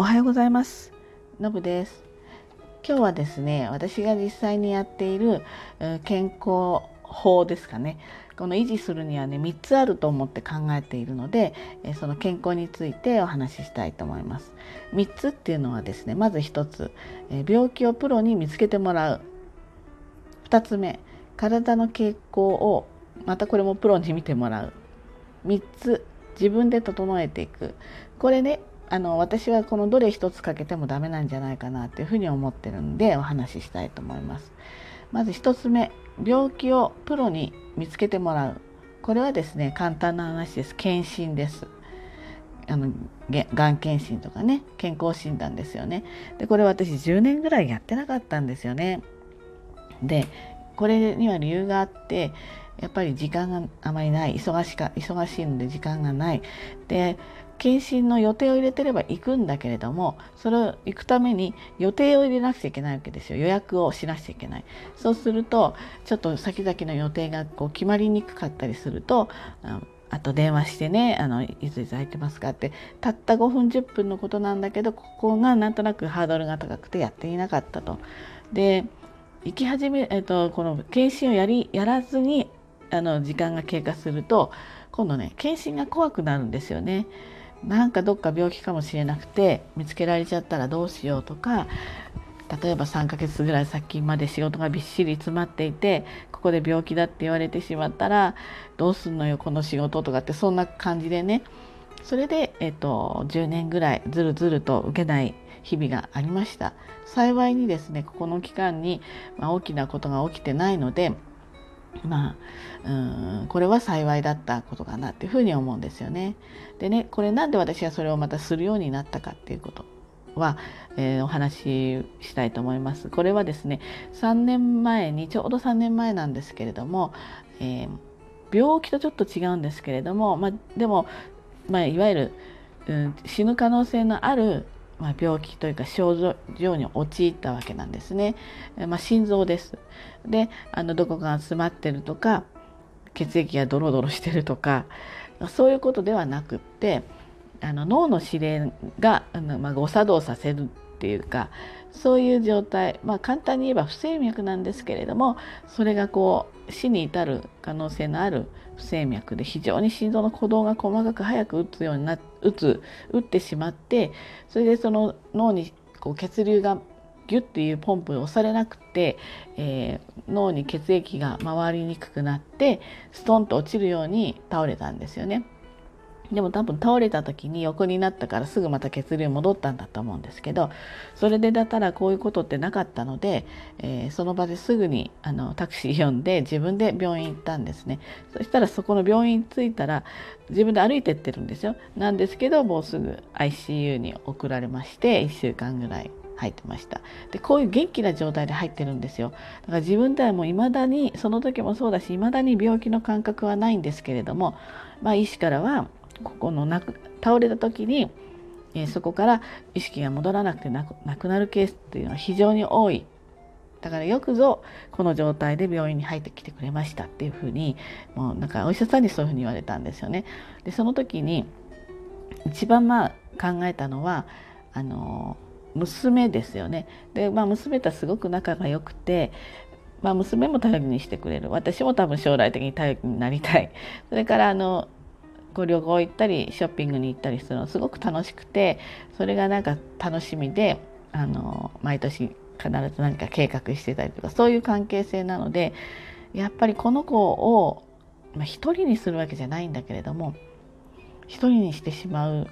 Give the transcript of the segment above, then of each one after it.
おはようございます。のぶです。今日はですね私が実際にやっている健康法ですかね。この維持するにはね3つあると思って考えているのでその健康についてお話ししたいと思います。3つっていうのはですねまず1つ病気をプロに見つけてもらう。2つ目体の傾向をまたこれもプロに見てもらう。3つ自分で整えていく。これねあの私はこのどれ一つかけてもダメなんじゃないかなっていうふうに思ってるんでお話ししたいと思います。まず1つ目病気をプロに見つけてもらう。これはですね簡単な話です。検診です。あのがん検診とかね健康診断ですよね。でこれ私10年ぐらいやってなかったんですよね。でこれには理由があってやっぱり時間があまりない。忙しか忙しいので時間がない。で検診の予定を入れてれば行くんだけれどもそれを行くために予定を入れなくちゃいけないわけですよ予約をしなくちゃいけないそうするとちょっと先々の予定がこう決まりにくかったりするとあと電話してねあのいついつ空いてますかってたった5分10分のことなんだけどここがなんとなくハードルが高くてやっていなかったと。で行き始め、えっと、この検診をやりやらずにあの時間が経過すると今度ね検診が怖くなるんですよね。なんかどっか病気かもしれなくて見つけられちゃったらどうしようとか例えば3ヶ月ぐらい先まで仕事がびっしり詰まっていてここで病気だって言われてしまったらどうすんのよこの仕事とかってそんな感じでね。それで、えっと、10年ぐらいずるずると受けない日々がありました。幸いにですねここの期間に、まあ、大きなことが起きてないのでまあうんこれは幸いだったことかなっていうふうに思うんですよね。でねこれなんで私がそれをまたするようになったかっていうことは、えー、お話ししたいと思います。これはですね3年前にちょうど3年前なんですけれども、えー、病気とちょっと違うんですけれども、まあ、でも、まあ、いわゆる、うん、死ぬ可能性のあるまあ、病気というか症状に陥ったわけなんですね。まあ、心臓です。であのどこかが詰まってるとか血液がドロドロしてるとかそういうことではなくってあの脳の指令があの、まあ、誤作動させるっていうかそういう状態まあ簡単に言えば不整脈なんですけれどもそれがこう死に至る可能性のある不整脈で非常に心臓の鼓動が細かく早く打つようにな打つ打ってしまってそれでその脳にこう血流がギュッていうポンプを押されなくて、えー、脳に血液が回りにくくなってストンと落ちるように倒れたんですよね。でも多分倒れた時に横になったからすぐまた血流戻ったんだと思うんですけどそれでだったらこういうことってなかったので、えー、その場ですぐにあのタクシー呼んで 自分で病院行ったんですね。そしたらそこの病院着いたら自分で歩いてってるんですよ。なんですけどもうすぐ ICU に送られまして1週間ぐらい入ってました。でこういう元気な状態で入ってるんですよ。だから自分ではもう未だにその時もそうだし未だに病気の感覚はないんですけれどもまあ医師からはここのなく倒れた時に、えー、そこから意識が戻らなくてなくなるケースっていうのは非常に多いだからよくぞこの状態で病院に入ってきてくれましたっていうふうにもうなんかお医者さんにそういうふうに言われたんですよね。でその時に一番まあ考えたのはあの娘ですよね。でまあ娘とはすごく仲が良くてまあ、娘も頼りにしてくれる私も多分将来的に頼りになりたいそれからあのこう旅行行ったりショッピングに行ったりするのすごく楽しくてそれがなんか楽しみであの毎年必ず何か計画してたりとかそういう関係性なのでやっぱりこの子を、まあ、一人にするわけじゃないんだけれども一人にしてしまうっ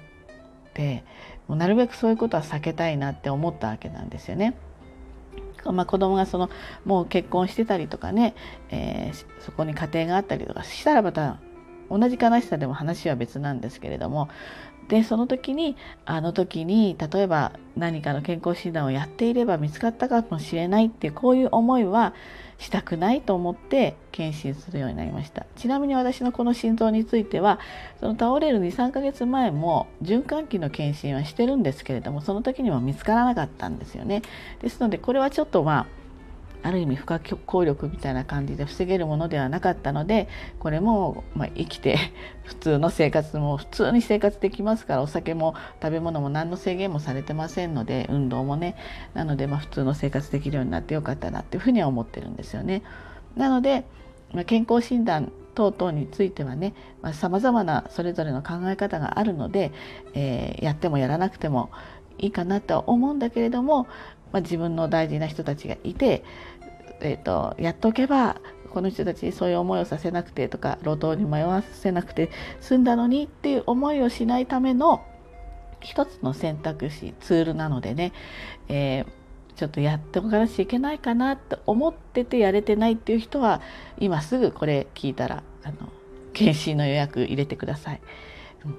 てもうなるべくそういうことは避けたいなって思ったわけなんですよね。まあ、子供がそのもう結婚してたりとかね、えー、そこに家庭があったりとかしたらまた同じ悲しさでも話は別なんですけれどもでその時にあの時に例えば何かの健康診断をやっていれば見つかったかもしれないっていうこういう思いはしたくないと思って検診するようになりました。ちなみに私のこの心臓についてはその倒れる23ヶ月前も循環器の検診はしてるんですけれどもその時にも見つからなかったんですよね。ですのでこれはちょっとまあある意味不可抗力みたいな感じで防げるものではなかったのでこれも、まあ、生きて 普通の生活も普通に生活できますからお酒も食べ物も何の制限もされてませんので運動もねなのでまあ普通の生活できるようになってよかったなっていうふうには思ってるんですよね。なので、まあ、健康診断等々についてはねさまざ、まなそれぞれの考え方があるので、えー、やってもやらなくてもいいかなとは思うんだけれども、まあ、自分の大事な人たちがいてえーと、やっておけばこの人たちにそういう思いをさせなくてとか路頭に迷わせなくて済んだのにっていう思いをしないための一つの選択肢ツールなのでね、えー、ちょっとやっておかなきゃいけないかなって思っててやれてないっていう人は今すぐこれ聞いたらあの検診の予約入れてください。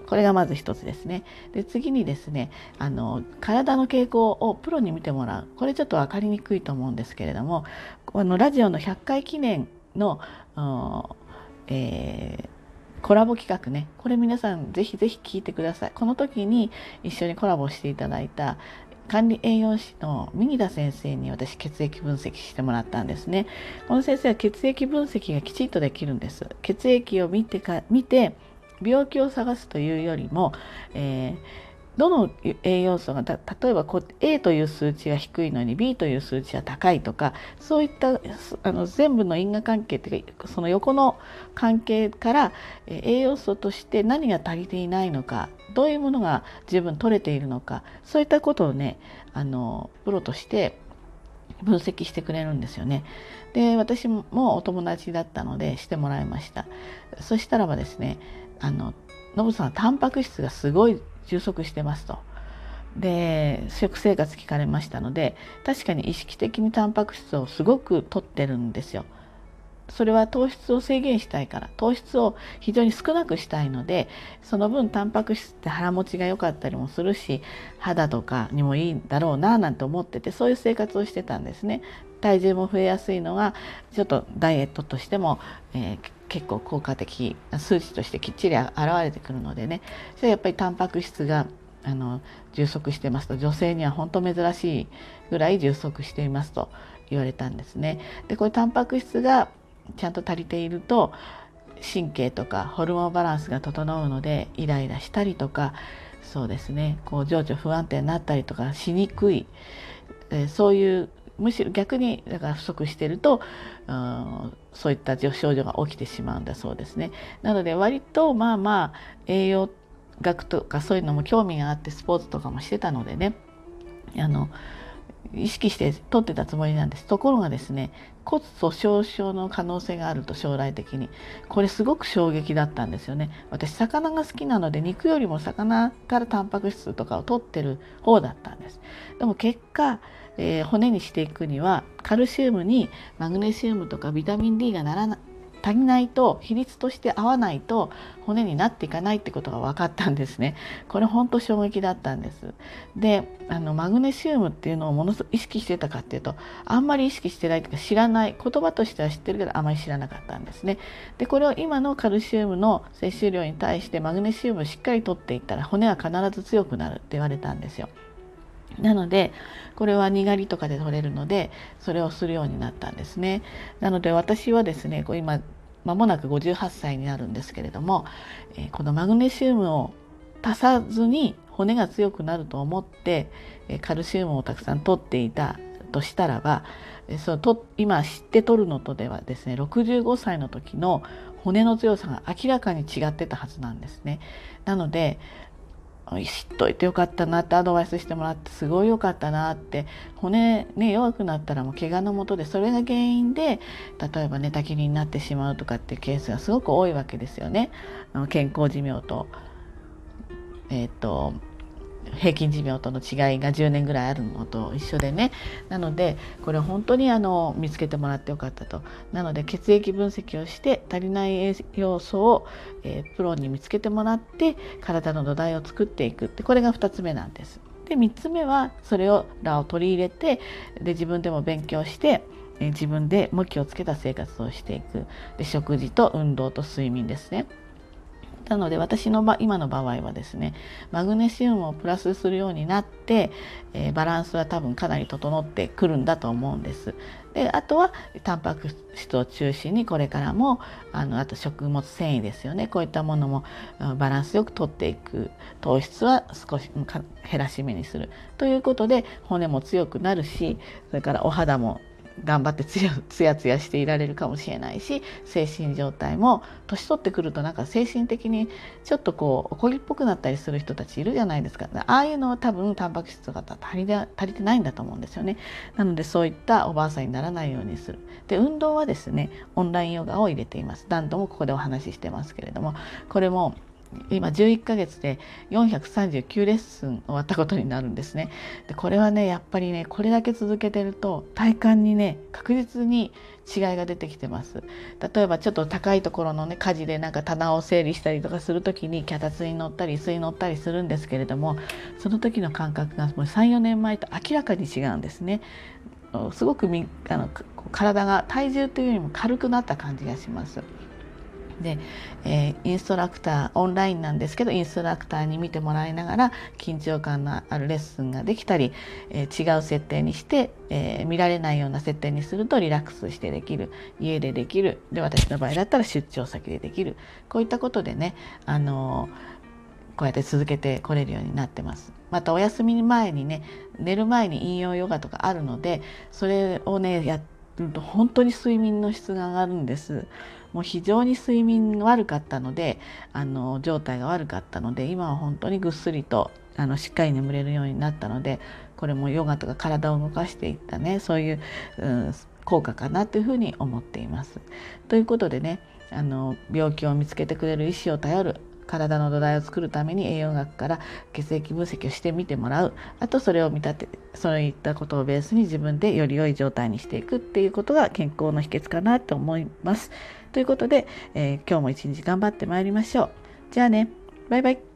これがまず一つですね。で次にですねあの体の傾向をプロに見てもらう。これちょっと分かりにくいと思うんですけれどもこのラジオの100回記念の、えーコラボ企画ね。これ皆さんぜひぜひ聞いてください。この時に一緒にコラボしていただいた管理栄養士の右田先生に私血液分析してもらったんですね。この先生は血液分析がきちんとできるんです。血液を見てか見て病気を探すというよりも、えーどの栄養素が例えばこう A という数値が低いのに B という数値は高いとかそういったあの全部の因果関係っていうかその横の関係から栄養素として何が足りていないのかどういうものが十分取れているのかそういったことをねあのプロとして分析してくれるんですよね。で私もお友達だったのでしてもらいました。そしたらばですねあのノブさんはタンパク質がすごい充足してますと。で食生活聞かれましたので確かに意識的にタンパク質をすごく取ってるんですよ。それは糖質を制限したいから糖質を非常に少なくしたいのでその分タンパク質って腹持ちが良かったりもするし肌とかにもいいんだろうななんて思っててそういう生活をしてたんですね。体重も増えやすいのがちょっとダイエットとしても、えー、結構効果的数値としてきっちり現れてくるのでね。それやっぱりタンパク質があの充足してますと女性には本当珍しいぐらい充足していますと言われたんですね。でこれタンパク質がちゃんと足りていると神経とかホルモンバランスが整うのでイライラしたりとかそうですね。こう情緒不安定になったりとかしにくい、え、そういうむしろ逆にだから不足してると、うん、そういった症状が起きてしまうんだそうですね。なので割とまあまあ栄養学とかそういうのも興味があってスポーツとかもしてたのでねあの意識して取ってたつもりなんです。ところがですね骨粗しょう症の可能性があると将来的にこれすごく衝撃だったんですよね。私魚が好きなので肉よりも魚からタンパク質とかを取ってる方だったんです。でも結果えー、骨にしていくにはカルシウムにマグネシウムとかビタミン D がならな足りないと比率として合わないと骨になっていかないってことが分かったんですね。これ本当衝撃だったんです。であのマグネシウムっていうのをものすごく意識してたかっていうとあんまり意識してないというか知らない言葉としては知ってるけどあまり知らなかったんですね。でこれを今のカルシウムの摂取量に対してマグネシウムをしっかりとっていったら骨は必ず強くなるって言われたんですよ。なのでこれはにがりとかで取れるのでそれをするようになったんですね。なので私はですねこう今間もなく58歳になるんですけれども、えー、このマグネシウムを足さずに骨が強くなると思って、えー、カルシウムをたくさん取っていたとしたらば、えー、そうと今知って取るのとではですね65歳の時の骨の強さが明らかに違ってたはずなんですね。なので知っといてよかったなってアドバイスしてもらってすごいよかったなって骨ね弱くなったらもう怪我のもとでそれが原因で例えば寝たきりになってしまうとかっていうケースがすごく多いわけですよね健康寿命と。えっ、ー、と平均寿命との違いが10年ぐらいあるのと一緒でねなのでこれ本当にあの見つけてもらってよかったとなので血液分析をして足りない栄養素を、えー、プロに見つけてもらって体の土台を作っていくってこれが2つ目なんです。で3つ目はそれをらを取り入れてで自分でも勉強して自分で向きをつけた生活をしていくで食事と運動と睡眠ですね。なので私の場今の場合はですねマグネシウムをプラスするようになって、えー、バランスは多分かなり整ってくるんだと思うんです。であとはタンパク質を中心にこれからもあのあと食物繊維ですよね。こういったものもバランスよくとっていく。糖質は少し減らし目にする。ということで骨も強くなるしそれからお肌も頑張ってつやつやつやしていられるかもしれないし精神状態も年取ってくるとなんか精神的にちょっとこう怒りっぽくなったりする人たちいるじゃないですか。ああいうのは多分タンパク質とか足り足りてないんだと思うんですよね。なのでそういったおばあさんにならないようにする。で運動はですねオンラインヨガを入れています。何度もここでお話ししてますけれどもこれも今11ヶ月で439レッスン終わったことになるんですね。でこれはねやっぱりねこれだけ続けてると体感にね確実に違いが出てきてます。例えばちょっと高いところのね家事でなんか棚を整理したりとかする時に脚立に乗ったり椅子に乗ったりするんですけれどもその時の感覚がもう34年前と明らかに違うんですね。すごくみあの体が体重というよりも軽くなった感じがします。で、えー、インストラクターオンラインなんですけどインストラクターに見てもらいながら緊張感のあるレッスンができたり、えー、違う設定にして、えー、見られないような設定にするとリラックスしてできる家でできるで私の場合だったら出張先でできるこういったことでねあのこうやって続けてこれるようになってます。またお休み前にね寝る前に引用ヨガとかあるのでそれをねやると本当に睡眠の質が上がるんです。もう非常に睡眠悪かったのであの状態が悪かったので今は本当にぐっすりとあのしっかり眠れるようになったのでこれもヨガとか体を動かしていったねそういう、うん、効果かなというふうに思っています。ということでねあの病気を見つけてくれる医師を頼る体の土台を作るために栄養学から血液分析をしてみてもらうあとそれを見立てそういったことをベースに自分でより良い状態にしていくっていうことが健康の秘訣かなと思います。ということで、えー、今日も一日頑張ってまいりましょう。じゃあね、バイバイ。